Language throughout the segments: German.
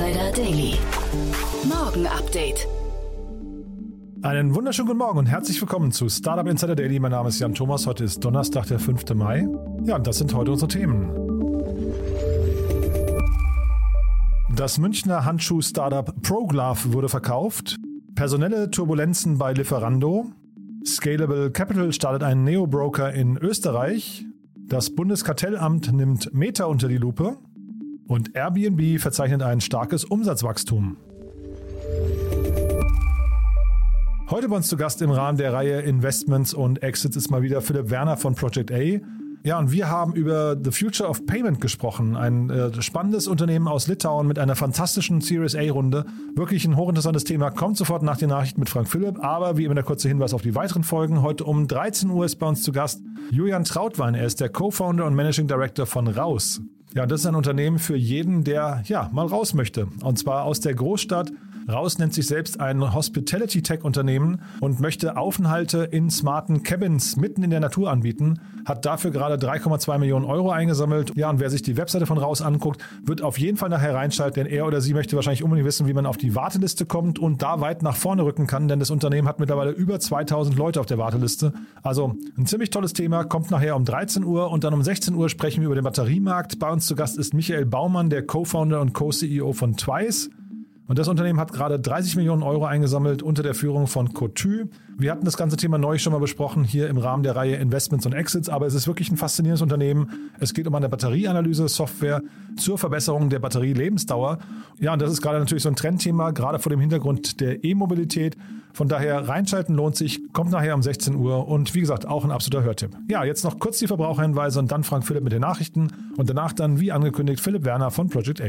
Insider Daily. Morgen Update. Einen wunderschönen guten Morgen und herzlich willkommen zu Startup Insider Daily. Mein Name ist Jan Thomas. Heute ist Donnerstag, der 5. Mai. Ja, und das sind heute unsere Themen. Das Münchner Handschuh-Startup ProGlove wurde verkauft. Personelle Turbulenzen bei Lieferando. Scalable Capital startet einen Neo-Broker in Österreich. Das Bundeskartellamt nimmt Meta unter die Lupe. Und Airbnb verzeichnet ein starkes Umsatzwachstum. Heute bei uns zu Gast im Rahmen der Reihe Investments und Exits ist mal wieder Philipp Werner von Project A. Ja, und wir haben über The Future of Payment gesprochen. Ein äh, spannendes Unternehmen aus Litauen mit einer fantastischen Series A-Runde. Wirklich ein hochinteressantes Thema. Kommt sofort nach den Nachrichten mit Frank Philipp. Aber wie immer der kurze Hinweis auf die weiteren Folgen. Heute um 13 Uhr ist bei uns zu Gast Julian Trautwein. Er ist der Co-Founder und Managing Director von Raus. Ja, das ist ein Unternehmen für jeden, der ja mal raus möchte. Und zwar aus der Großstadt Raus nennt sich selbst ein Hospitality-Tech-Unternehmen und möchte Aufenthalte in smarten Cabins mitten in der Natur anbieten. Hat dafür gerade 3,2 Millionen Euro eingesammelt. Ja, und wer sich die Webseite von Raus anguckt, wird auf jeden Fall nachher reinschalten, denn er oder sie möchte wahrscheinlich unbedingt wissen, wie man auf die Warteliste kommt und da weit nach vorne rücken kann, denn das Unternehmen hat mittlerweile über 2000 Leute auf der Warteliste. Also ein ziemlich tolles Thema, kommt nachher um 13 Uhr und dann um 16 Uhr sprechen wir über den Batteriemarkt. Bei uns zu Gast ist Michael Baumann, der Co-Founder und Co-CEO von Twice. Und das Unternehmen hat gerade 30 Millionen Euro eingesammelt unter der Führung von Cotu. Wir hatten das ganze Thema neu schon mal besprochen hier im Rahmen der Reihe Investments und Exits, aber es ist wirklich ein faszinierendes Unternehmen. Es geht um eine Batterieanalyse-Software zur Verbesserung der Batterielebensdauer. Ja, und das ist gerade natürlich so ein Trendthema, gerade vor dem Hintergrund der E-Mobilität. Von daher reinschalten lohnt sich, kommt nachher um 16 Uhr und wie gesagt auch ein absoluter Hörtipp. Ja, jetzt noch kurz die Verbraucherhinweise und dann Frank Philipp mit den Nachrichten und danach dann, wie angekündigt, Philipp Werner von Project A.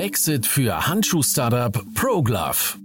Exit für Handschuh-Startup ProGlove.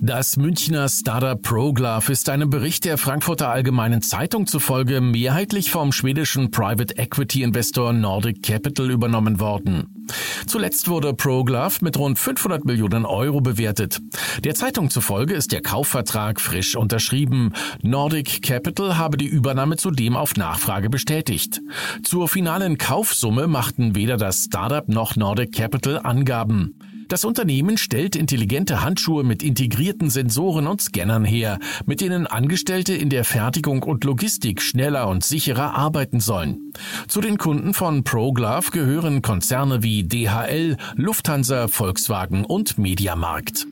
Das Münchner Startup ProGlove ist einem Bericht der Frankfurter Allgemeinen Zeitung zufolge mehrheitlich vom schwedischen Private Equity Investor Nordic Capital übernommen worden. Zuletzt wurde ProGlove mit rund 500 Millionen Euro bewertet. Der Zeitung zufolge ist der Kaufvertrag frisch unterschrieben. Nordic Capital habe die Übernahme zudem auf Nachfrage bestätigt. Zur finalen Kaufsumme machten weder das Startup noch Nordic Capital Angaben. Das Unternehmen stellt intelligente Handschuhe mit integrierten Sensoren und Scannern her, mit denen Angestellte in der Fertigung und Logistik schneller und sicherer arbeiten sollen. Zu den Kunden von ProGlove gehören Konzerne wie DHL, Lufthansa, Volkswagen und Mediamarkt.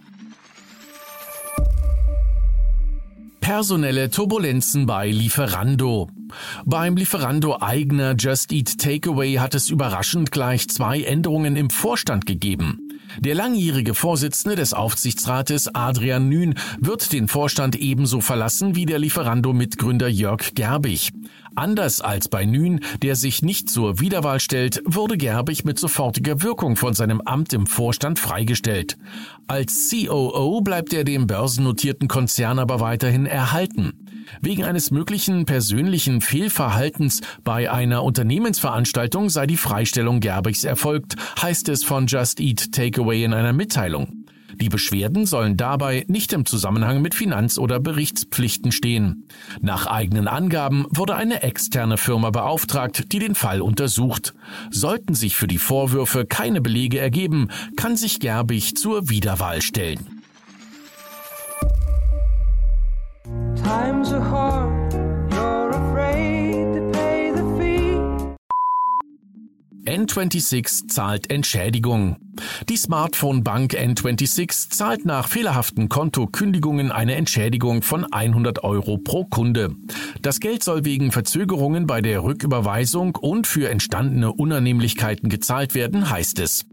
Personelle Turbulenzen bei Lieferando. Beim Lieferando eigener Just Eat Takeaway hat es überraschend gleich zwei Änderungen im Vorstand gegeben. Der langjährige Vorsitzende des Aufsichtsrates Adrian Nün wird den Vorstand ebenso verlassen wie der Lieferando-Mitgründer Jörg Gerbig. Anders als bei Nün, der sich nicht zur Wiederwahl stellt, wurde Gerbig mit sofortiger Wirkung von seinem Amt im Vorstand freigestellt. Als COO bleibt er dem börsennotierten Konzern aber weiterhin erhalten. Wegen eines möglichen persönlichen Fehlverhaltens bei einer Unternehmensveranstaltung sei die Freistellung Gerbigs erfolgt, heißt es von Just Eat Takeaway in einer Mitteilung. Die Beschwerden sollen dabei nicht im Zusammenhang mit Finanz- oder Berichtspflichten stehen. Nach eigenen Angaben wurde eine externe Firma beauftragt, die den Fall untersucht. Sollten sich für die Vorwürfe keine Belege ergeben, kann sich Gerbig zur Wiederwahl stellen. N26 zahlt Entschädigung. Die Smartphone-Bank N26 zahlt nach fehlerhaften Kontokündigungen eine Entschädigung von 100 Euro pro Kunde. Das Geld soll wegen Verzögerungen bei der Rücküberweisung und für entstandene Unannehmlichkeiten gezahlt werden, heißt es.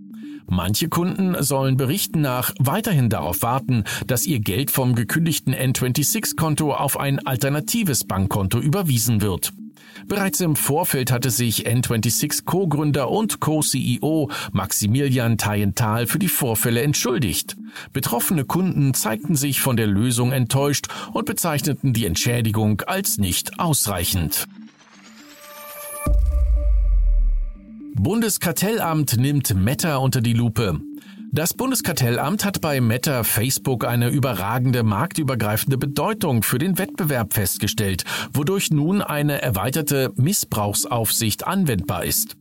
Manche Kunden sollen Berichten nach weiterhin darauf warten, dass ihr Geld vom gekündigten N26-Konto auf ein alternatives Bankkonto überwiesen wird. Bereits im Vorfeld hatte sich N26 Co-Gründer und Co-CEO Maximilian Tayenthal für die Vorfälle entschuldigt. Betroffene Kunden zeigten sich von der Lösung enttäuscht und bezeichneten die Entschädigung als nicht ausreichend. Bundeskartellamt nimmt Meta unter die Lupe. Das Bundeskartellamt hat bei Meta Facebook eine überragende marktübergreifende Bedeutung für den Wettbewerb festgestellt, wodurch nun eine erweiterte Missbrauchsaufsicht anwendbar ist.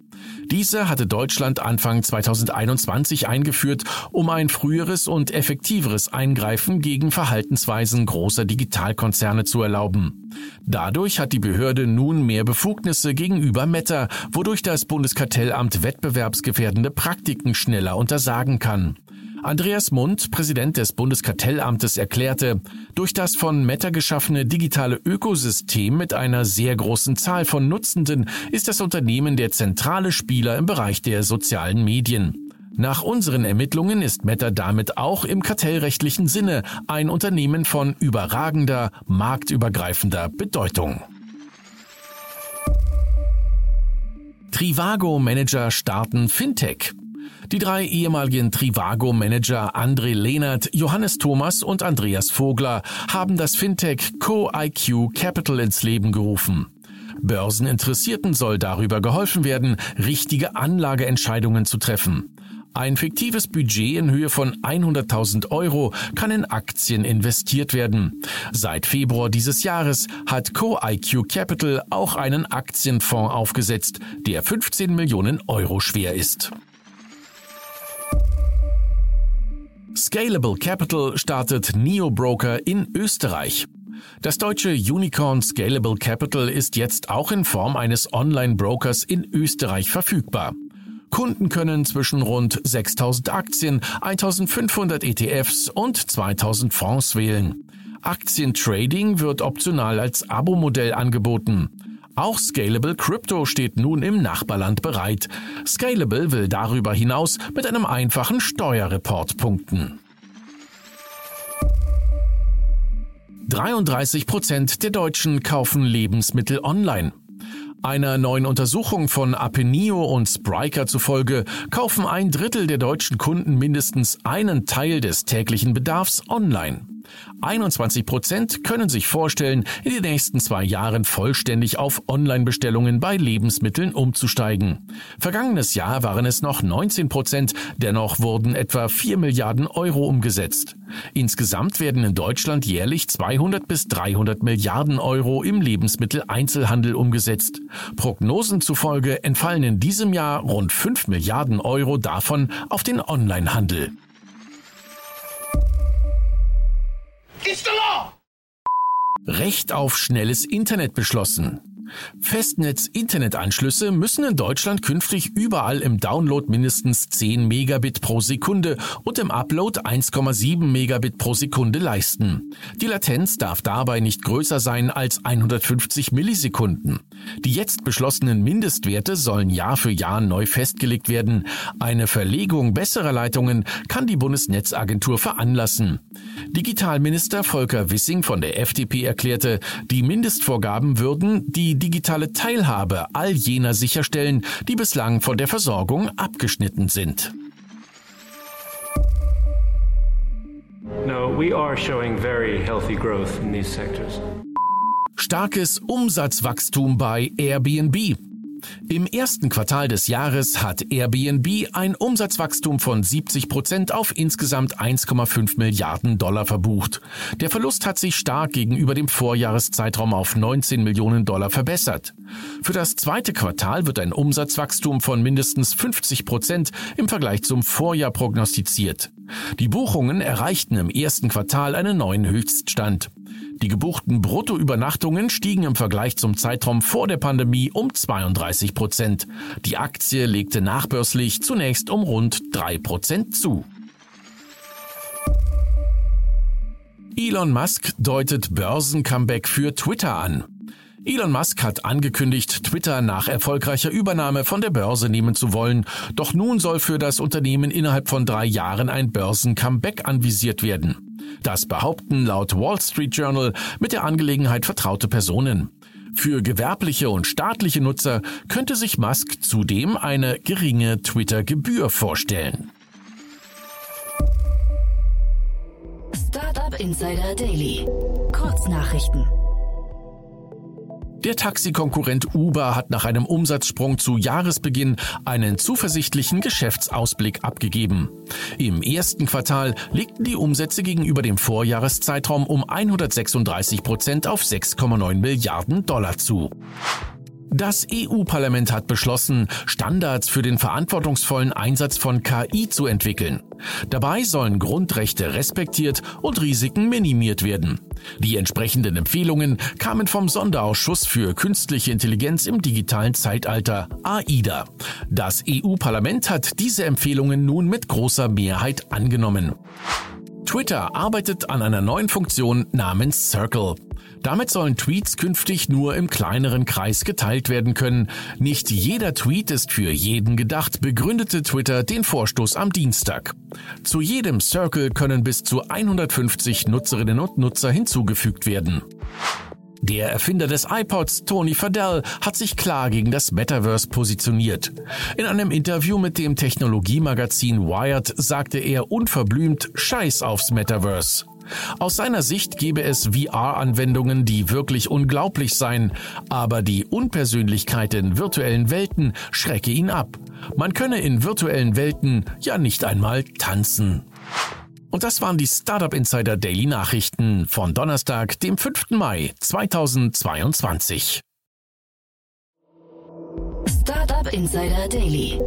Diese hatte Deutschland Anfang 2021 eingeführt, um ein früheres und effektiveres Eingreifen gegen Verhaltensweisen großer Digitalkonzerne zu erlauben. Dadurch hat die Behörde nun mehr Befugnisse gegenüber Meta, wodurch das Bundeskartellamt wettbewerbsgefährdende Praktiken schneller untersagen kann. Andreas Mund, Präsident des Bundeskartellamtes, erklärte, durch das von Meta geschaffene digitale Ökosystem mit einer sehr großen Zahl von Nutzenden ist das Unternehmen der zentrale Spieler im Bereich der sozialen Medien. Nach unseren Ermittlungen ist Meta damit auch im kartellrechtlichen Sinne ein Unternehmen von überragender, marktübergreifender Bedeutung. Trivago-Manager starten Fintech. Die drei ehemaligen Trivago-Manager André Lehnert, Johannes Thomas und Andreas Vogler haben das Fintech Co-IQ Capital ins Leben gerufen. Börseninteressierten soll darüber geholfen werden, richtige Anlageentscheidungen zu treffen. Ein fiktives Budget in Höhe von 100.000 Euro kann in Aktien investiert werden. Seit Februar dieses Jahres hat Co-IQ Capital auch einen Aktienfonds aufgesetzt, der 15 Millionen Euro schwer ist. Scalable Capital startet Neo-Broker in Österreich. Das deutsche Unicorn Scalable Capital ist jetzt auch in Form eines Online-Brokers in Österreich verfügbar. Kunden können zwischen rund 6000 Aktien, 1500 ETFs und 2000 Fonds wählen. Aktientrading wird optional als Abo-Modell angeboten. Auch Scalable Crypto steht nun im Nachbarland bereit. Scalable will darüber hinaus mit einem einfachen Steuerreport punkten. 33 Prozent der Deutschen kaufen Lebensmittel online. Einer neuen Untersuchung von Apenio und Spriker zufolge kaufen ein Drittel der deutschen Kunden mindestens einen Teil des täglichen Bedarfs online. 21 Prozent können sich vorstellen, in den nächsten zwei Jahren vollständig auf Online-Bestellungen bei Lebensmitteln umzusteigen. Vergangenes Jahr waren es noch 19 Prozent, dennoch wurden etwa 4 Milliarden Euro umgesetzt. Insgesamt werden in Deutschland jährlich 200 bis 300 Milliarden Euro im Lebensmitteleinzelhandel umgesetzt. Prognosen zufolge entfallen in diesem Jahr rund 5 Milliarden Euro davon auf den Onlinehandel. Recht auf schnelles Internet beschlossen. Festnetz-Internetanschlüsse müssen in Deutschland künftig überall im Download mindestens 10 Megabit pro Sekunde und im Upload 1,7 Megabit pro Sekunde leisten. Die Latenz darf dabei nicht größer sein als 150 Millisekunden. Die jetzt beschlossenen Mindestwerte sollen Jahr für Jahr neu festgelegt werden. Eine Verlegung besserer Leitungen kann die Bundesnetzagentur veranlassen. Digitalminister Volker Wissing von der FDP erklärte, die Mindestvorgaben würden die digitale Teilhabe all jener sicherstellen, die bislang von der Versorgung abgeschnitten sind. No, we are showing very healthy growth in these sectors. Starkes Umsatzwachstum bei Airbnb. Im ersten Quartal des Jahres hat Airbnb ein Umsatzwachstum von 70 Prozent auf insgesamt 1,5 Milliarden Dollar verbucht. Der Verlust hat sich stark gegenüber dem Vorjahreszeitraum auf 19 Millionen Dollar verbessert. Für das zweite Quartal wird ein Umsatzwachstum von mindestens 50 Prozent im Vergleich zum Vorjahr prognostiziert. Die Buchungen erreichten im ersten Quartal einen neuen Höchststand. Die gebuchten Bruttoübernachtungen stiegen im Vergleich zum Zeitraum vor der Pandemie um 32 Prozent. Die Aktie legte nachbörslich zunächst um rund drei Prozent zu. Elon Musk deutet Börsencomeback für Twitter an. Elon Musk hat angekündigt, Twitter nach erfolgreicher Übernahme von der Börse nehmen zu wollen. Doch nun soll für das Unternehmen innerhalb von drei Jahren ein Börsen-Comeback anvisiert werden. Das behaupten laut Wall Street Journal mit der Angelegenheit vertraute Personen. Für gewerbliche und staatliche Nutzer könnte sich Musk zudem eine geringe Twitter-Gebühr vorstellen. Startup Insider Daily. Kurznachrichten. Der Taxikonkurrent Uber hat nach einem Umsatzsprung zu Jahresbeginn einen zuversichtlichen Geschäftsausblick abgegeben. Im ersten Quartal legten die Umsätze gegenüber dem Vorjahreszeitraum um 136 Prozent auf 6,9 Milliarden Dollar zu. Das EU-Parlament hat beschlossen, Standards für den verantwortungsvollen Einsatz von KI zu entwickeln. Dabei sollen Grundrechte respektiert und Risiken minimiert werden. Die entsprechenden Empfehlungen kamen vom Sonderausschuss für künstliche Intelligenz im digitalen Zeitalter AIDA. Das EU-Parlament hat diese Empfehlungen nun mit großer Mehrheit angenommen. Twitter arbeitet an einer neuen Funktion namens Circle. Damit sollen Tweets künftig nur im kleineren Kreis geteilt werden können. Nicht jeder Tweet ist für jeden gedacht, begründete Twitter den Vorstoß am Dienstag. Zu jedem Circle können bis zu 150 Nutzerinnen und Nutzer hinzugefügt werden. Der Erfinder des iPods, Tony Fadell, hat sich klar gegen das Metaverse positioniert. In einem Interview mit dem Technologiemagazin Wired sagte er unverblümt Scheiß aufs Metaverse. Aus seiner Sicht gäbe es VR-Anwendungen, die wirklich unglaublich seien, aber die Unpersönlichkeit in virtuellen Welten schrecke ihn ab. Man könne in virtuellen Welten ja nicht einmal tanzen. Und das waren die Startup Insider Daily Nachrichten von Donnerstag, dem 5. Mai 2022. Startup Insider Daily.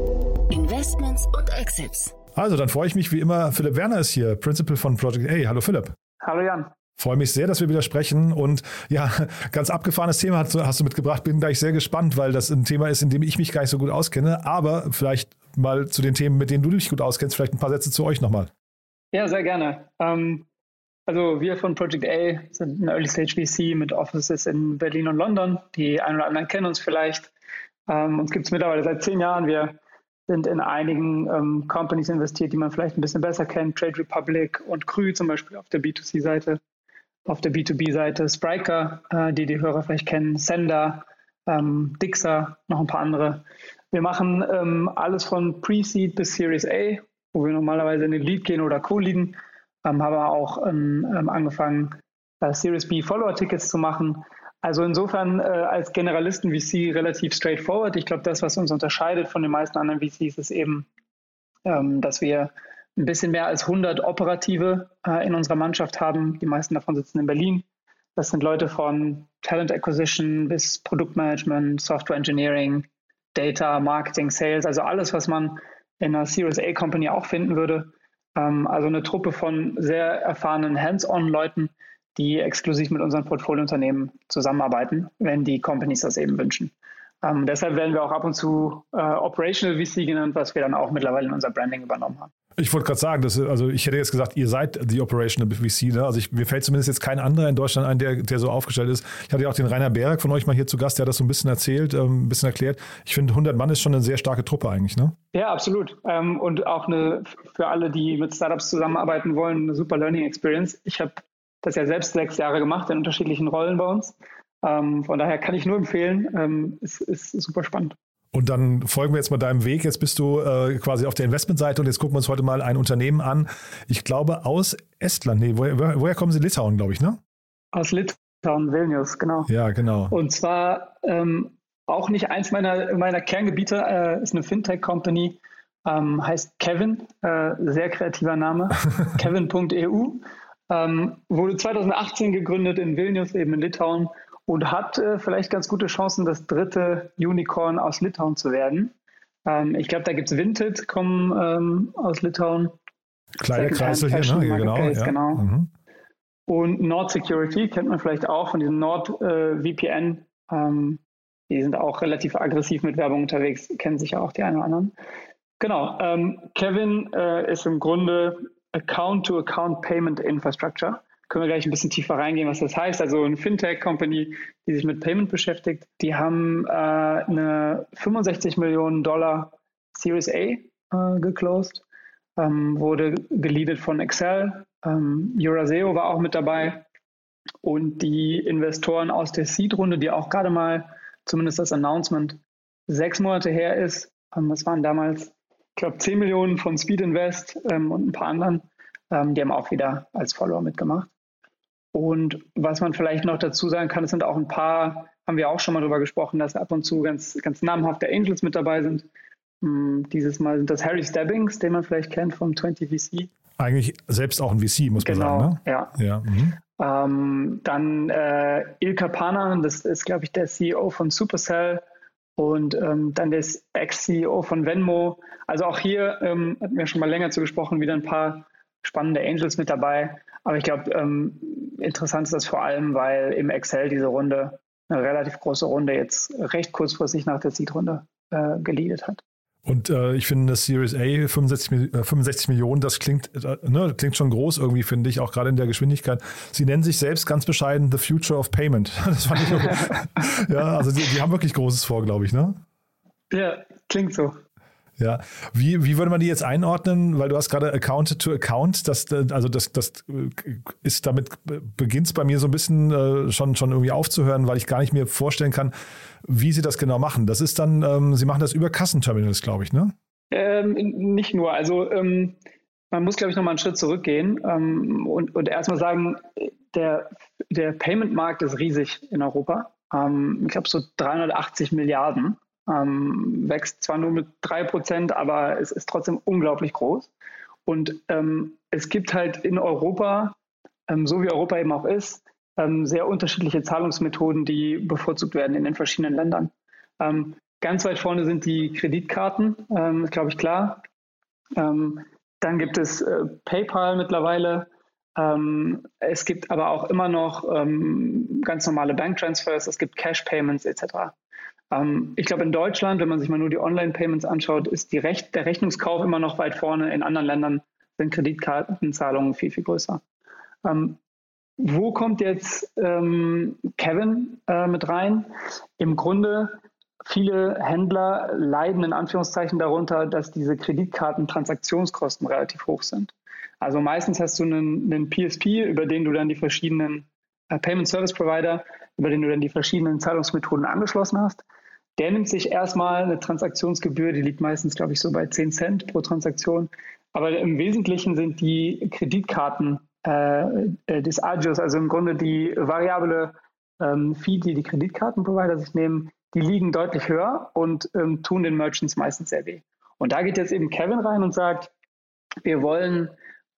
Investments und Exits. Also, dann freue ich mich wie immer. Philipp Werner ist hier, Principal von Project A. Hallo Philipp. Hallo Jan. Freue mich sehr, dass wir wieder sprechen. Und ja, ganz abgefahrenes Thema hast, hast du mitgebracht. Bin gleich sehr gespannt, weil das ein Thema ist, in dem ich mich gar nicht so gut auskenne. Aber vielleicht mal zu den Themen, mit denen du dich gut auskennst, vielleicht ein paar Sätze zu euch nochmal. Ja, sehr gerne. Ähm, also wir von Project A sind ein Early Stage VC mit Offices in Berlin und London. Die einen oder anderen kennen uns vielleicht. Ähm, uns gibt es mittlerweile seit zehn Jahren. Wir sind in einigen ähm, Companies investiert, die man vielleicht ein bisschen besser kennt. Trade Republic und Krü zum Beispiel auf der B2C-Seite. Auf der B2B-Seite Spriker, äh, die die Hörer vielleicht kennen, Sender, ähm, Dixer, noch ein paar andere. Wir machen ähm, alles von Pre-Seed bis Series A, wo wir normalerweise in den Lead gehen oder Co-Leaden. Ähm, haben aber auch ähm, ähm, angefangen, äh, Series B Follower-Tickets zu machen. Also insofern äh, als Generalisten VC relativ straightforward. Ich glaube, das, was uns unterscheidet von den meisten anderen VCs, ist eben, ähm, dass wir ein bisschen mehr als 100 Operative äh, in unserer Mannschaft haben. Die meisten davon sitzen in Berlin. Das sind Leute von Talent Acquisition bis Produktmanagement, Software Engineering, Data, Marketing, Sales, also alles, was man in einer Series A Company auch finden würde. Ähm, also eine Truppe von sehr erfahrenen Hands-on-Leuten, die exklusiv mit unseren Portfoliounternehmen zusammenarbeiten, wenn die Companies das eben wünschen. Ähm, deshalb werden wir auch ab und zu äh, Operational VC genannt, was wir dann auch mittlerweile in unser Branding übernommen haben. Ich wollte gerade sagen, dass, also ich hätte jetzt gesagt, ihr seid die Operational VC. Ne? Also ich, mir fällt zumindest jetzt kein anderer in Deutschland ein, der, der so aufgestellt ist. Ich hatte ja auch den Rainer Berg von euch mal hier zu Gast, der hat das so ein bisschen erzählt, ähm, ein bisschen erklärt. Ich finde, 100 Mann ist schon eine sehr starke Truppe eigentlich, ne? Ja, absolut. Ähm, und auch eine, für alle, die mit Startups zusammenarbeiten wollen, eine super Learning Experience. Ich habe das ja selbst sechs Jahre gemacht in unterschiedlichen Rollen bei uns. Ähm, von daher kann ich nur empfehlen, ähm, es ist super spannend. Und dann folgen wir jetzt mal deinem Weg. Jetzt bist du äh, quasi auf der Investmentseite und jetzt gucken wir uns heute mal ein Unternehmen an. Ich glaube aus Estland. Nee, woher, woher kommen sie? Litauen, glaube ich, ne? Aus Litauen, Vilnius, genau. Ja, genau. Und zwar ähm, auch nicht eins meiner, meiner Kerngebiete, äh, ist eine Fintech-Company, ähm, heißt Kevin, äh, sehr kreativer Name, kevin.eu, ähm, wurde 2018 gegründet in Vilnius, eben in Litauen und hat äh, vielleicht ganz gute Chancen, das dritte Unicorn aus Litauen zu werden. Ähm, ich glaube, da gibt es Vinted, kommen ähm, aus Litauen. Kleine Kreisel hier, ne? Genau. Ja. genau. Mhm. Und Nord Security kennt man vielleicht auch von diesem Nord äh, VPN. Ähm, die sind auch relativ aggressiv mit Werbung unterwegs, kennen sich ja auch die einen oder anderen. Genau. Ähm, Kevin äh, ist im Grunde Account-to-Account Payment Infrastructure. Können wir gleich ein bisschen tiefer reingehen, was das heißt. Also eine Fintech-Company, die sich mit Payment beschäftigt, die haben äh, eine 65 Millionen Dollar Series A äh, geclosed, ähm, wurde geleadet von Excel. Ähm, Euraseo war auch mit dabei. Und die Investoren aus der Seed-Runde, die auch gerade mal zumindest das Announcement sechs Monate her ist. Ähm, das waren damals, glaube, 10 Millionen von Speed Invest ähm, und ein paar anderen. Ähm, die haben auch wieder als Follower mitgemacht. Und was man vielleicht noch dazu sagen kann, es sind auch ein paar, haben wir auch schon mal darüber gesprochen, dass ab und zu ganz, ganz namhafte Angels mit dabei sind. Ähm, dieses Mal sind das Harry Stebbings, den man vielleicht kennt vom 20VC. Eigentlich selbst auch ein VC, muss genau, man sagen. Ne? Ja. ja. Mhm. Ähm, dann äh, Ilka Panan, das ist, glaube ich, der CEO von Supercell und ähm, dann der Ex-CEO von Venmo. Also auch hier ähm, hatten wir schon mal länger zu gesprochen, wieder ein paar spannende Angels mit dabei. Aber ich glaube, ähm, interessant ist das vor allem, weil im Excel diese Runde, eine relativ große Runde, jetzt recht kurzfristig nach der Seed-Runde äh, geleadet hat. Und äh, ich finde das Series A 65, äh, 65 Millionen, das klingt, äh, ne, klingt schon groß irgendwie, finde ich, auch gerade in der Geschwindigkeit. Sie nennen sich selbst ganz bescheiden The Future of Payment. Das fand ich ja, also die, die haben wirklich Großes vor, glaube ich, ne? Ja, klingt so. Ja, wie, wie würde man die jetzt einordnen? Weil du hast gerade Account to Account, das, also das, das ist damit, beginnt es bei mir so ein bisschen äh, schon, schon irgendwie aufzuhören, weil ich gar nicht mir vorstellen kann, wie sie das genau machen. Das ist dann, ähm, sie machen das über Kassenterminals, glaube ich, ne? Ähm, nicht nur. Also ähm, man muss, glaube ich, nochmal einen Schritt zurückgehen ähm, und, und erstmal sagen, der, der Payment-Markt ist riesig in Europa. Ähm, ich glaube, so 380 Milliarden ähm, wächst zwar nur mit drei Prozent, aber es ist trotzdem unglaublich groß. Und ähm, es gibt halt in Europa, ähm, so wie Europa eben auch ist, ähm, sehr unterschiedliche Zahlungsmethoden, die bevorzugt werden in den verschiedenen Ländern. Ähm, ganz weit vorne sind die Kreditkarten, ähm, ist glaube ich klar. dann gibt es äh, PayPal mittlerweile. es gibt aber auch immer noch ganz normale Banktransfers, es gibt Cash Payments etc. Ähm, ich glaube, in Deutschland, wenn man sich mal nur die Online-Payments anschaut, ist Rech der Rechnungskauf immer noch weit vorne. In anderen Ländern sind Kreditkartenzahlungen viel, viel größer. Ähm, wo kommt jetzt ähm, Kevin äh, mit rein? Im Grunde, viele Händler leiden in Anführungszeichen darunter, dass diese Kreditkartentransaktionskosten relativ hoch sind. Also meistens hast du einen, einen PSP, über den du dann die verschiedenen äh, Payment Service Provider, über den du dann die verschiedenen Zahlungsmethoden angeschlossen hast. Der nimmt sich erstmal eine Transaktionsgebühr, die liegt meistens, glaube ich, so bei 10 Cent pro Transaktion. Aber im Wesentlichen sind die Kreditkarten äh, äh, des Agios, also im Grunde die variable ähm, Fee, die die Kreditkartenprovider sich nehmen, die liegen deutlich höher und ähm, tun den Merchants meistens sehr weh. Und da geht jetzt eben Kevin rein und sagt, wir wollen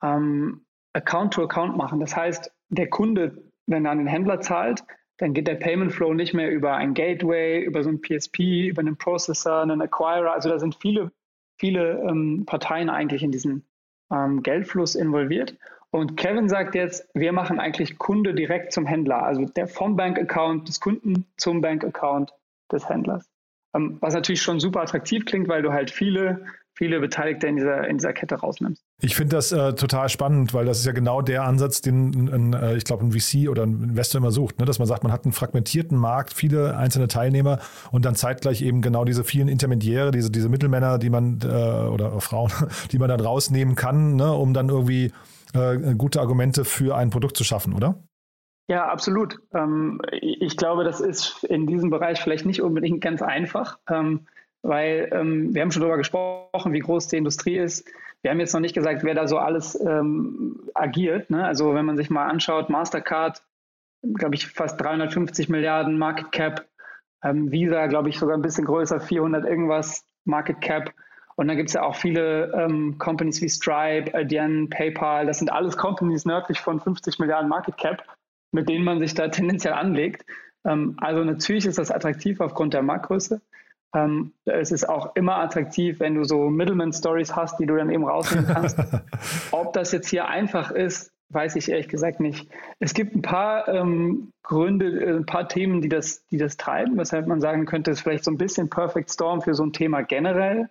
ähm, Account-to-Account -Account machen. Das heißt, der Kunde, wenn er an den Händler zahlt, dann geht der Payment Flow nicht mehr über ein Gateway, über so ein PSP, über einen Processor, einen Acquirer. Also da sind viele, viele ähm, Parteien eigentlich in diesen ähm, Geldfluss involviert. Und Kevin sagt jetzt, wir machen eigentlich Kunde direkt zum Händler, also der vom Bank-Account des Kunden zum Bank-Account des Händlers. Ähm, was natürlich schon super attraktiv klingt, weil du halt viele viele Beteiligte in dieser, in dieser Kette rausnimmst. Ich finde das äh, total spannend, weil das ist ja genau der Ansatz, den ein, äh, ich glaube ein VC oder ein Investor immer sucht, ne? dass man sagt, man hat einen fragmentierten Markt, viele einzelne Teilnehmer und dann zeitgleich eben genau diese vielen Intermediäre, diese, diese Mittelmänner, die man äh, oder Frauen, die man dann rausnehmen kann, ne? um dann irgendwie äh, gute Argumente für ein Produkt zu schaffen, oder? Ja, absolut. Ähm, ich glaube, das ist in diesem Bereich vielleicht nicht unbedingt ganz einfach. Ähm, weil ähm, wir haben schon darüber gesprochen, wie groß die Industrie ist. Wir haben jetzt noch nicht gesagt, wer da so alles ähm, agiert. Ne? Also wenn man sich mal anschaut, Mastercard, glaube ich, fast 350 Milliarden Market Cap, Ähm, Visa, glaube ich, sogar ein bisschen größer, 400 irgendwas Market Cap. Und dann gibt es ja auch viele ähm, Companies wie Stripe, Adyen, PayPal. Das sind alles Companies nördlich von 50 Milliarden Market Cap, mit denen man sich da tendenziell anlegt. Ähm, also natürlich ist das attraktiv aufgrund der Marktgröße. Ähm, es ist auch immer attraktiv, wenn du so Middleman-Stories hast, die du dann eben rausnehmen kannst. Ob das jetzt hier einfach ist, weiß ich ehrlich gesagt nicht. Es gibt ein paar ähm, Gründe, äh, ein paar Themen, die das, die das treiben, weshalb man sagen könnte, es ist vielleicht so ein bisschen Perfect Storm für so ein Thema generell.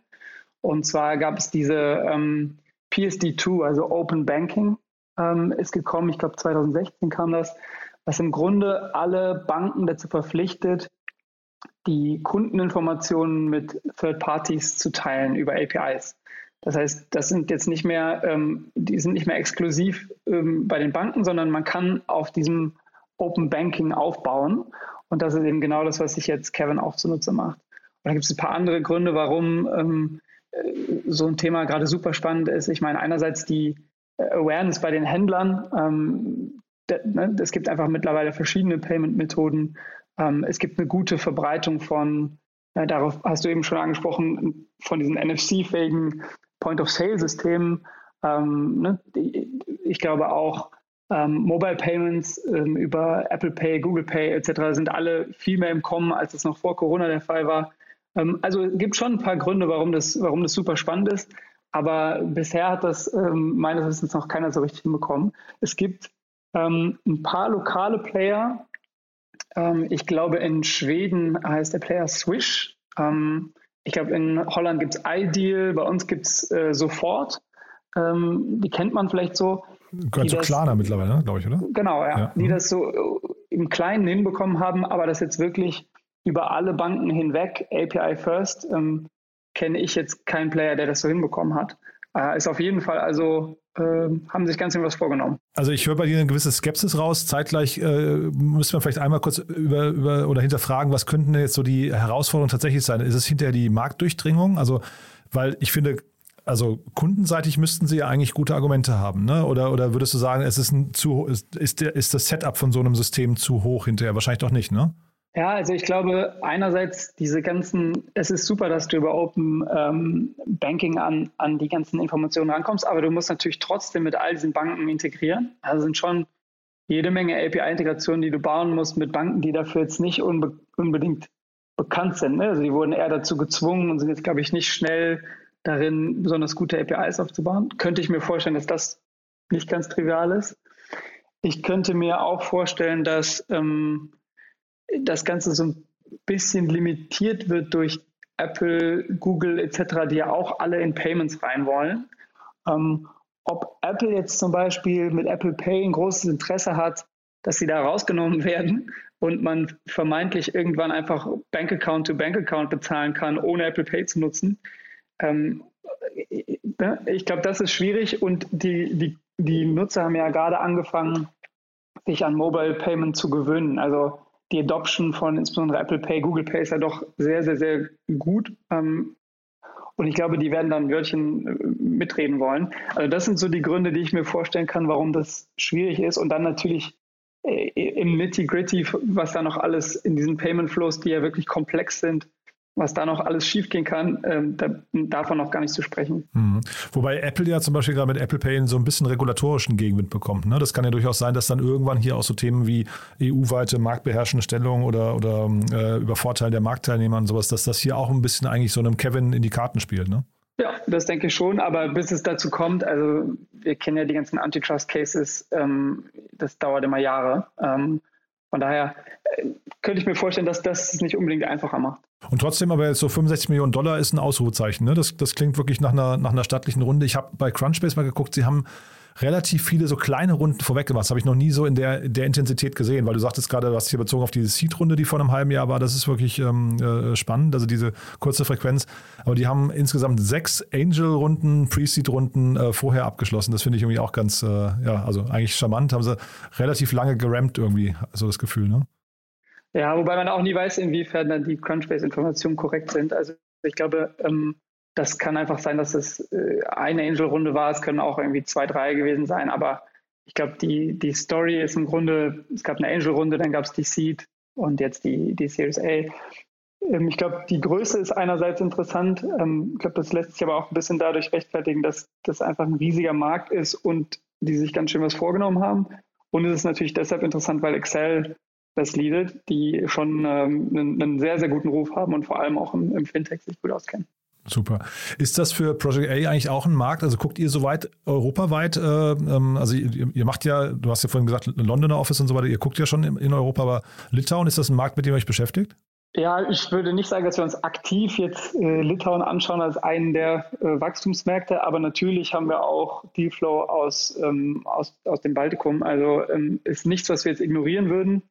Und zwar gab es diese ähm, PSD2, also Open Banking, ähm, ist gekommen. Ich glaube, 2016 kam das, was im Grunde alle Banken dazu verpflichtet, die Kundeninformationen mit Third Parties zu teilen über APIs. Das heißt, das sind jetzt nicht mehr, ähm, die sind nicht mehr exklusiv ähm, bei den Banken, sondern man kann auf diesem Open Banking aufbauen. Und das ist eben genau das, was sich jetzt Kevin auch zunutze macht. Und da gibt es ein paar andere Gründe, warum ähm, äh, so ein Thema gerade super spannend ist. Ich meine, einerseits die äh, Awareness bei den Händlern. Ähm, ne, es gibt einfach mittlerweile verschiedene Payment-Methoden. Ähm, es gibt eine gute Verbreitung von, äh, darauf hast du eben schon angesprochen, von diesen NFC-fähigen Point-of-Sale-Systemen. Ähm, ne? Ich glaube auch, ähm, Mobile Payments ähm, über Apple Pay, Google Pay etc. sind alle viel mehr im Kommen, als es noch vor Corona der Fall war. Ähm, also es gibt schon ein paar Gründe, warum das, warum das super spannend ist. Aber bisher hat das ähm, meines Wissens noch keiner so richtig hinbekommen. Es gibt ein paar lokale Player. Ich glaube, in Schweden heißt der Player Swish. Ich glaube, in Holland gibt es iDeal, bei uns gibt es äh, Sofort. Ähm, die kennt man vielleicht so. Gehört zu Klarna mittlerweile, ne, glaube ich, oder? Genau, ja. ja. Die mhm. das so äh, im Kleinen hinbekommen haben, aber das jetzt wirklich über alle Banken hinweg, API First, ähm, kenne ich jetzt keinen Player, der das so hinbekommen hat. Äh, ist auf jeden Fall also äh, haben sich ganz schön was vorgenommen. Also ich höre bei dir eine gewisse Skepsis raus. Zeitgleich äh, müssen wir vielleicht einmal kurz über, über oder hinterfragen, was könnten denn jetzt so die Herausforderungen tatsächlich sein? Ist es hinterher die Marktdurchdringung? Also, weil ich finde, also kundenseitig müssten sie ja eigentlich gute Argumente haben, ne? Oder, oder würdest du sagen, es ist ein zu ist, ist, der, ist das Setup von so einem System zu hoch hinterher? Wahrscheinlich doch nicht, ne? Ja, also ich glaube, einerseits diese ganzen, es ist super, dass du über Open ähm, Banking an, an die ganzen Informationen rankommst, aber du musst natürlich trotzdem mit all diesen Banken integrieren. Also sind schon jede Menge API-Integrationen, die du bauen musst mit Banken, die dafür jetzt nicht unbe unbedingt bekannt sind. Ne? Also die wurden eher dazu gezwungen und sind jetzt, glaube ich, nicht schnell darin, besonders gute APIs aufzubauen. Könnte ich mir vorstellen, dass das nicht ganz trivial ist. Ich könnte mir auch vorstellen, dass ähm, das Ganze so ein bisschen limitiert wird durch Apple, Google etc., die ja auch alle in Payments rein wollen. Ähm, ob Apple jetzt zum Beispiel mit Apple Pay ein großes Interesse hat, dass sie da rausgenommen werden und man vermeintlich irgendwann einfach Bankaccount to Bankaccount bezahlen kann, ohne Apple Pay zu nutzen. Ähm, ich glaube, das ist schwierig und die, die, die Nutzer haben ja gerade angefangen, sich an Mobile Payment zu gewöhnen. Also die Adoption von insbesondere Apple Pay, Google Pay ist ja doch sehr, sehr, sehr gut. Ähm, und ich glaube, die werden dann ein Wörtchen äh, mitreden wollen. Also das sind so die Gründe, die ich mir vorstellen kann, warum das schwierig ist. Und dann natürlich äh, im Nitty-Gritty, was da noch alles in diesen Payment Flows, die ja wirklich komplex sind, was da noch alles schiefgehen kann, ähm, da, davon noch gar nicht zu sprechen. Mhm. Wobei Apple ja zum Beispiel gerade mit Apple Pay so ein bisschen regulatorischen Gegenwind bekommt. Ne? Das kann ja durchaus sein, dass dann irgendwann hier auch so Themen wie EU-weite marktbeherrschende Stellung oder, oder äh, Übervorteil der Marktteilnehmer und sowas, dass das hier auch ein bisschen eigentlich so einem Kevin in die Karten spielt. Ne? Ja, das denke ich schon, aber bis es dazu kommt, also wir kennen ja die ganzen Antitrust-Cases, ähm, das dauert immer Jahre. Ähm, von daher könnte ich mir vorstellen, dass das es nicht unbedingt einfacher macht. Und trotzdem aber jetzt so 65 Millionen Dollar ist ein Ausrufezeichen. Ne? Das, das klingt wirklich nach einer, nach einer stattlichen Runde. Ich habe bei Crunchbase mal geguckt, sie haben relativ viele so kleine Runden vorweg gemacht. Das habe ich noch nie so in der, der Intensität gesehen, weil du sagtest gerade, du hast hier bezogen auf diese Seed-Runde, die vor einem halben Jahr war. Das ist wirklich ähm, äh, spannend, also diese kurze Frequenz. Aber die haben insgesamt sechs Angel-Runden, Pre-Seed-Runden äh, vorher abgeschlossen. Das finde ich irgendwie auch ganz, äh, ja, also eigentlich charmant. Haben sie relativ lange gerammt irgendwie, so das Gefühl, ne? Ja, wobei man auch nie weiß, inwiefern dann die Crunchbase-Informationen korrekt sind. Also ich glaube, ähm, das kann einfach sein, dass es äh, eine Angel-Runde war. Es können auch irgendwie zwei, drei gewesen sein. Aber ich glaube, die, die Story ist im Grunde, es gab eine Angel-Runde, dann gab es die Seed und jetzt die, die Series A. Ähm, ich glaube, die Größe ist einerseits interessant. Ähm, ich glaube, das lässt sich aber auch ein bisschen dadurch rechtfertigen, dass das einfach ein riesiger Markt ist und die sich ganz schön was vorgenommen haben. Und es ist natürlich deshalb interessant, weil Excel das leadet, die schon ähm, einen, einen, sehr, sehr guten Ruf haben und vor allem auch im, im Fintech sich gut auskennen. Super. Ist das für Project A eigentlich auch ein Markt? Also guckt ihr soweit europaweit? Äh, ähm, also ihr, ihr, macht ja, du hast ja vorhin gesagt, Londoner Office und so weiter, ihr guckt ja schon in, in Europa, aber Litauen, ist das ein Markt, mit dem ihr euch beschäftigt? Ja, ich würde nicht sagen, dass wir uns aktiv jetzt äh, Litauen anschauen als einen der äh, Wachstumsmärkte, aber natürlich haben wir auch Dealflow aus, ähm, aus, aus dem Baltikum. Also ähm, ist nichts, was wir jetzt ignorieren würden.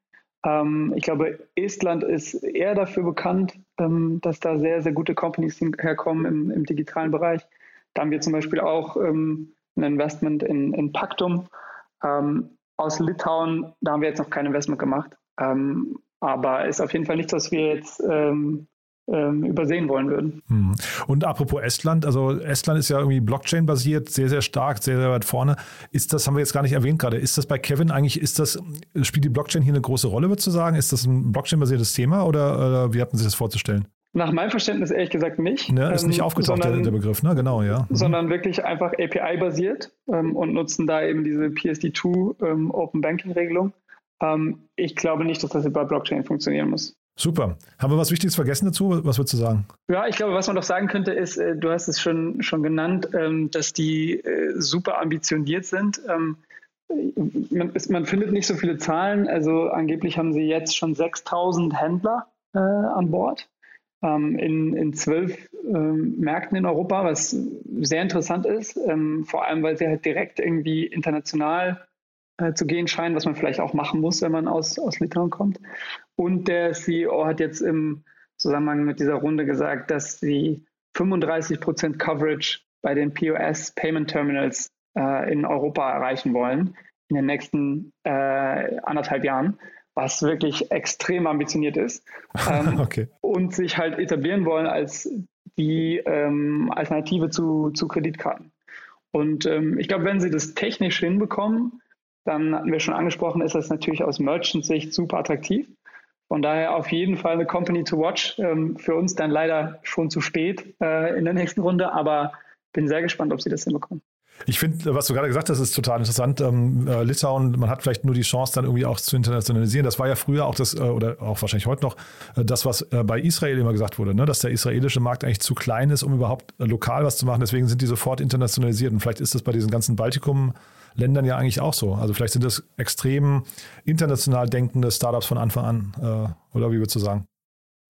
Ähm, ich glaube, Estland ist eher dafür bekannt, ähm, dass da sehr, sehr gute Companies herkommen im, im, digitalen Bereich. Da haben wir zum Beispiel auch ähm, ein Investment in, in Pactum. Ähm, aus Litauen, da haben wir jetzt noch kein Investment gemacht. Ähm, aber ist auf jeden Fall nichts, was wir jetzt ähm, übersehen wollen würden. Hm. Und apropos Estland, also Estland ist ja irgendwie Blockchain-basiert, sehr, sehr stark, sehr, sehr weit vorne. Ist das, haben wir jetzt gar nicht erwähnt gerade, ist das bei Kevin eigentlich, ist das, spielt die Blockchain hier eine große Rolle, würdest du sagen? Ist das ein Blockchain-basiertes Thema oder, oder wie hatten Sie das vorzustellen? Nach meinem Verständnis ehrlich gesagt nicht. Ne, ist nicht ähm, aufgetaucht, sondern, der, der, Begriff, ne? Genau, ja. Mhm. Sondern wirklich einfach API-basiert ähm, und nutzen da eben diese PSD2 ähm, Open Banking-Regelung. Ähm, ich glaube nicht, dass das über Blockchain funktionieren muss. Super. Haben wir was Wichtiges vergessen dazu? Was würdest du sagen? Ja, ich glaube, was man doch sagen könnte, ist, äh, du hast es schon, schon genannt, ähm, dass die äh, super ambitioniert sind. Ähm, man, man, findet nicht so viele Zahlen. Also angeblich haben sie jetzt schon 6000 Händler äh, an Bord ähm, in, in zwölf Märkten in Europa, was sehr interessant ist. Vor allem, weil sie halt direkt irgendwie international äh, zu gehen scheinen, was man vielleicht auch machen muss, wenn man aus, aus Litauen kommt. Und der CEO hat jetzt im Zusammenhang mit dieser Runde gesagt, dass sie 35 Prozent Coverage bei den POS Payment Terminals äh, in Europa erreichen wollen in den nächsten äh, anderthalb Jahren, was wirklich extrem ambitioniert ist. Ähm, okay. Und sich halt etablieren wollen als die ähm, Alternative zu, zu Kreditkarten. Und ähm, ich glaube, wenn sie das technisch hinbekommen, dann hatten wir schon angesprochen, ist das natürlich aus Merchant-Sicht super attraktiv. Von daher auf jeden Fall eine Company to watch. Ähm, für uns dann leider schon zu spät äh, in der nächsten Runde, aber bin sehr gespannt, ob sie das hinbekommen. Ich finde, was du gerade gesagt hast, ist total interessant. Ähm, äh, Litauen, man hat vielleicht nur die Chance, dann irgendwie auch zu internationalisieren. Das war ja früher auch das, äh, oder auch wahrscheinlich heute noch, äh, das, was äh, bei Israel immer gesagt wurde, ne? dass der israelische Markt eigentlich zu klein ist, um überhaupt äh, lokal was zu machen. Deswegen sind die sofort internationalisiert. Und vielleicht ist das bei diesen ganzen Baltikum- Ländern ja eigentlich auch so. Also vielleicht sind das extrem international denkende Startups von Anfang an, äh, oder wie würdest du sagen?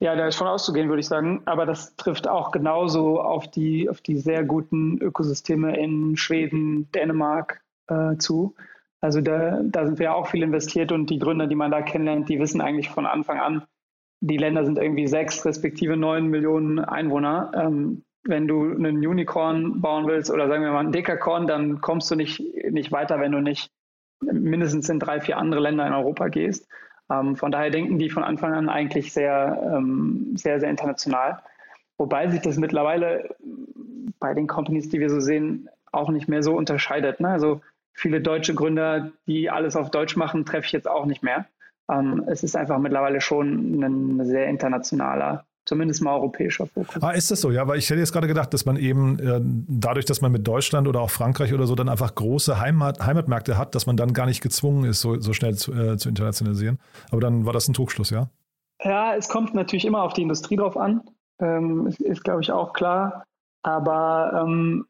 Ja, da ist von auszugehen, würde ich sagen. Aber das trifft auch genauso auf die, auf die sehr guten Ökosysteme in Schweden, Dänemark äh, zu. Also da, da sind wir auch viel investiert und die Gründer, die man da kennenlernt, die wissen eigentlich von Anfang an, die Länder sind irgendwie sechs respektive neun Millionen Einwohner. Ähm, wenn du einen Unicorn bauen willst oder sagen wir mal einen Dekakorn, dann kommst du nicht, nicht weiter, wenn du nicht mindestens in drei, vier andere Länder in Europa gehst. Ähm, von daher denken die von Anfang an eigentlich sehr, ähm, sehr, sehr international. Wobei sich das mittlerweile bei den Companies, die wir so sehen, auch nicht mehr so unterscheidet. Ne? Also viele deutsche Gründer, die alles auf Deutsch machen, treffe ich jetzt auch nicht mehr. Ähm, es ist einfach mittlerweile schon ein sehr internationaler zumindest mal europäischer Fokus. Ah, ist das so? Ja, weil ich hätte jetzt gerade gedacht, dass man eben äh, dadurch, dass man mit Deutschland oder auch Frankreich oder so dann einfach große Heimat, Heimatmärkte hat, dass man dann gar nicht gezwungen ist, so, so schnell zu, äh, zu internationalisieren. Aber dann war das ein Trugschluss, ja? Ja, es kommt natürlich immer auf die Industrie drauf an. Ähm, ist, ist glaube ich, auch klar. Aber ähm,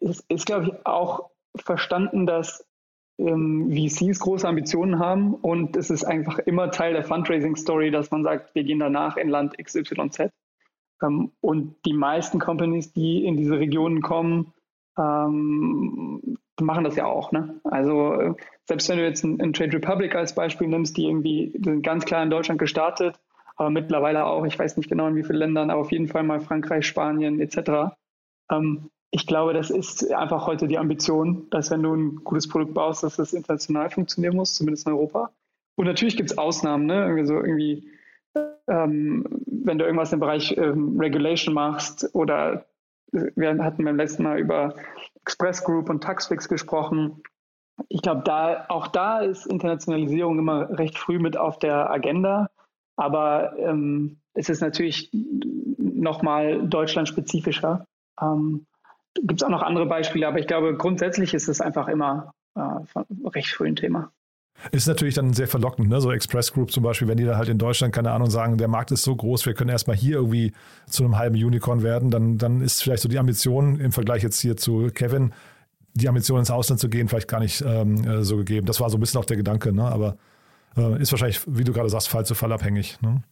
es ist, glaube ich, auch verstanden, dass ähm, VCs große Ambitionen haben und es ist einfach immer Teil der Fundraising-Story, dass man sagt, wir gehen danach in Land XYZ. Ähm, und die meisten Companies, die in diese Regionen kommen, ähm, machen das ja auch. Ne? Also selbst wenn du jetzt ein, Trade Republic als Beispiel nimmst, die irgendwie die sind ganz klar in Deutschland gestartet, aber mittlerweile auch, ich weiß nicht genau in wie vielen Ländern, aber auf jeden Fall mal Frankreich, Spanien etc. Ähm, ich glaube, das ist einfach heute die Ambition, dass wenn du ein gutes Produkt baust, dass das international funktionieren muss, zumindest in Europa. Und natürlich gibt es Ausnahmen, ne? Irgendwie irgendwie, ähm, wenn du irgendwas im Bereich ähm, Regulation machst oder wir hatten beim letzten Mal über Express Group und Taxfix gesprochen. Ich glaube, da, auch da ist Internationalisierung immer recht früh mit auf der Agenda. Aber ähm, es ist natürlich nochmal deutschlandspezifischer. Ähm, Gibt es auch noch andere Beispiele, aber ich glaube, grundsätzlich ist es einfach immer äh, recht früh ein Thema. Ist natürlich dann sehr verlockend, ne? so Express Group zum Beispiel, wenn die dann halt in Deutschland, keine Ahnung, sagen, der Markt ist so groß, wir können erstmal hier irgendwie zu einem halben Unicorn werden, dann, dann ist vielleicht so die Ambition im Vergleich jetzt hier zu Kevin, die Ambition ins Ausland zu gehen, vielleicht gar nicht ähm, äh, so gegeben. Das war so ein bisschen auch der Gedanke, ne? aber äh, ist wahrscheinlich, wie du gerade sagst, Fall zu Fall abhängig. Ne?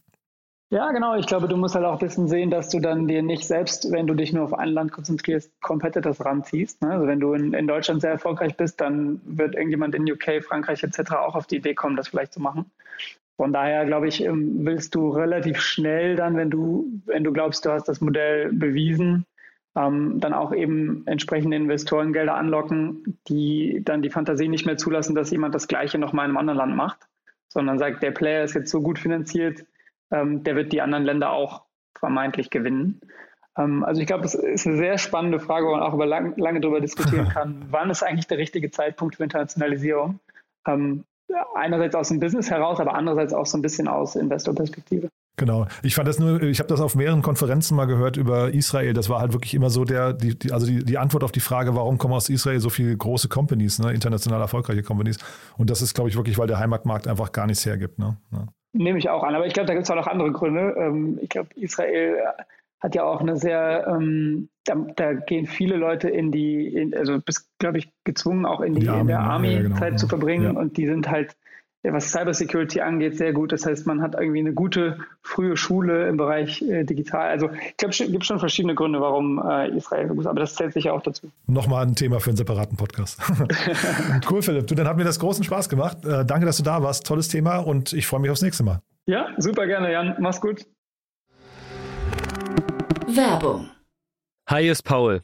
Ja, genau. Ich glaube, du musst halt auch ein bisschen sehen, dass du dann dir nicht selbst, wenn du dich nur auf ein Land konzentrierst, Competitors ranziehst. Ne? Also wenn du in, in, Deutschland sehr erfolgreich bist, dann wird irgendjemand in UK, Frankreich etc. auch auf die Idee kommen, das vielleicht zu machen. Von daher glaube ich, ähm, willst du relativ schnell dann, wenn du, wenn du glaubst, du hast das Modell bewiesen, ähm, dann auch eben entsprechende Investorengelder anlocken, die dann die Fantasie nicht mehr zulassen, dass jemand das Gleiche nochmal in einem anderen Land macht, sondern sagt, der Player ist jetzt so gut finanziert, ähm, der wird die anderen Länder auch vermeintlich gewinnen. Ähm, also ich glaube, es ist eine sehr spannende Frage, wo man auch über lang, lange darüber diskutieren kann, wann ist eigentlich der richtige Zeitpunkt für Internationalisierung. Ähm, einerseits aus dem Business heraus, aber andererseits auch so ein bisschen aus Investorperspektive. Genau. Ich fand das nur, ich habe das auf mehreren Konferenzen mal gehört über Israel. Das war halt wirklich immer so der, die, die, also die, die Antwort auf die Frage, warum kommen aus Israel so viele große Companies, ne, international erfolgreiche Companies. Und das ist, glaube ich, wirklich, weil der Heimatmarkt einfach gar nichts hergibt. Ne? Ja. Nehme ich auch an. Aber ich glaube, da gibt es auch noch andere Gründe. Ähm, ich glaube, Israel hat ja auch eine sehr, ähm, da, da, gehen viele Leute in die, in, also bist, glaube ich, gezwungen, auch in, die, die Army, in der Army ja, genau, Zeit ja. zu verbringen. Ja. Und die sind halt was Cybersecurity angeht, sehr gut. Das heißt, man hat irgendwie eine gute frühe Schule im Bereich äh, digital. Also ich glaube, es gibt schon verschiedene Gründe, warum äh, Israel so gut ist, aber das zählt sicher auch dazu. Nochmal ein Thema für einen separaten Podcast. cool, Philipp. Du, dann hat mir das großen Spaß gemacht. Äh, danke, dass du da warst. Tolles Thema und ich freue mich aufs nächste Mal. Ja, super gerne, Jan. Mach's gut. Werbung. Hi, ist Paul.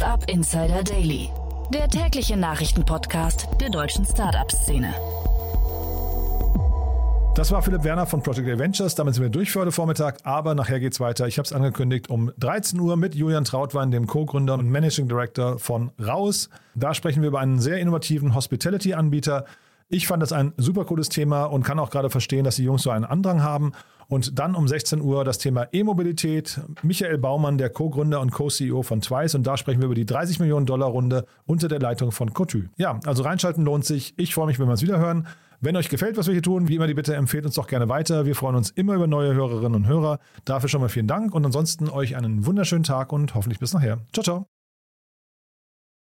Startup Insider Daily, der tägliche Nachrichtenpodcast der deutschen Startup-Szene. Das war Philipp Werner von Project Adventures. Damit sind wir durch für heute Vormittag, aber nachher geht's weiter. Ich habe es angekündigt um 13 Uhr mit Julian Trautwein, dem Co-Gründer und Managing Director von Raus. Da sprechen wir über einen sehr innovativen Hospitality-Anbieter. Ich fand das ein super cooles Thema und kann auch gerade verstehen, dass die Jungs so einen Andrang haben. Und dann um 16 Uhr das Thema E-Mobilität. Michael Baumann, der Co-Gründer und Co-CEO von Twice. Und da sprechen wir über die 30 Millionen Dollar Runde unter der Leitung von Cotu. Ja, also reinschalten lohnt sich. Ich freue mich, wenn wir es wieder hören. Wenn euch gefällt, was wir hier tun, wie immer die Bitte, empfehlt uns doch gerne weiter. Wir freuen uns immer über neue Hörerinnen und Hörer. Dafür schon mal vielen Dank und ansonsten euch einen wunderschönen Tag und hoffentlich bis nachher. Ciao, ciao.